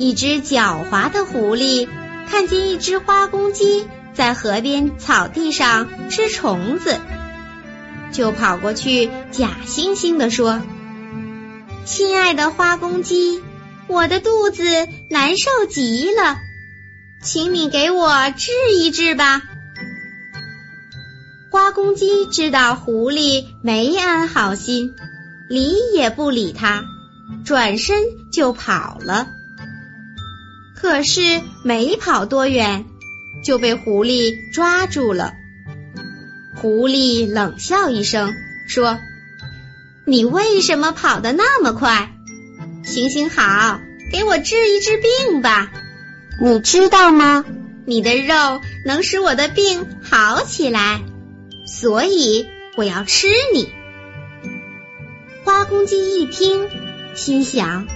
一只狡猾的狐狸看见一只花公鸡在河边草地上吃虫子，就跑过去假惺惺地说：“亲爱的花公鸡，我的肚子难受极了，请你给我治一治吧。”花公鸡知道狐狸没安好心，理也不理它。转身就跑了，可是没跑多远，就被狐狸抓住了。狐狸冷笑一声，说：“你为什么跑得那么快？行行好，给我治一治病吧。你知道吗？你的肉能使我的病好起来，所以我要吃你。”花公鸡一听。心想，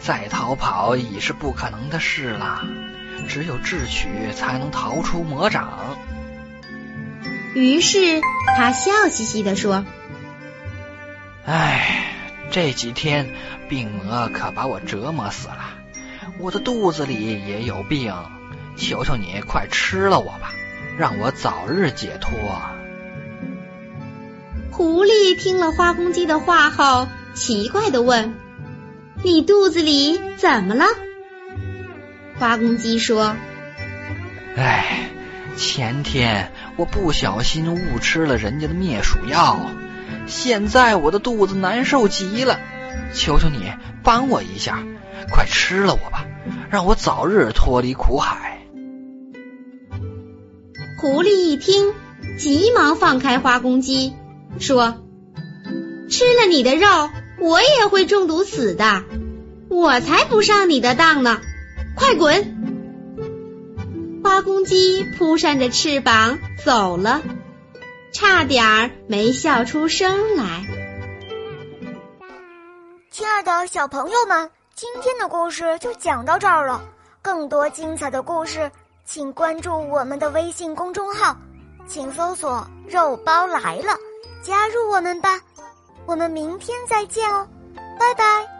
再逃跑已是不可能的事了，只有智取才能逃出魔掌。于是他笑嘻嘻地说：“哎，这几天病魔可把我折磨死了，我的肚子里也有病，求求你快吃了我吧，让我早日解脱。”狐狸听了花公鸡的话后。奇怪的问：“你肚子里怎么了？”花公鸡说：“哎，前天我不小心误吃了人家的灭鼠药，现在我的肚子难受极了，求求你帮我一下，快吃了我吧，让我早日脱离苦海。”狐狸一听，急忙放开花公鸡，说：“吃了你的肉。”我也会中毒死的，我才不上你的当呢！快滚！花公鸡扑扇着翅膀走了，差点儿没笑出声来。亲爱的小朋友们，今天的故事就讲到这儿了。更多精彩的故事，请关注我们的微信公众号，请搜索“肉包来了”，加入我们吧。我们明天再见哦，拜拜。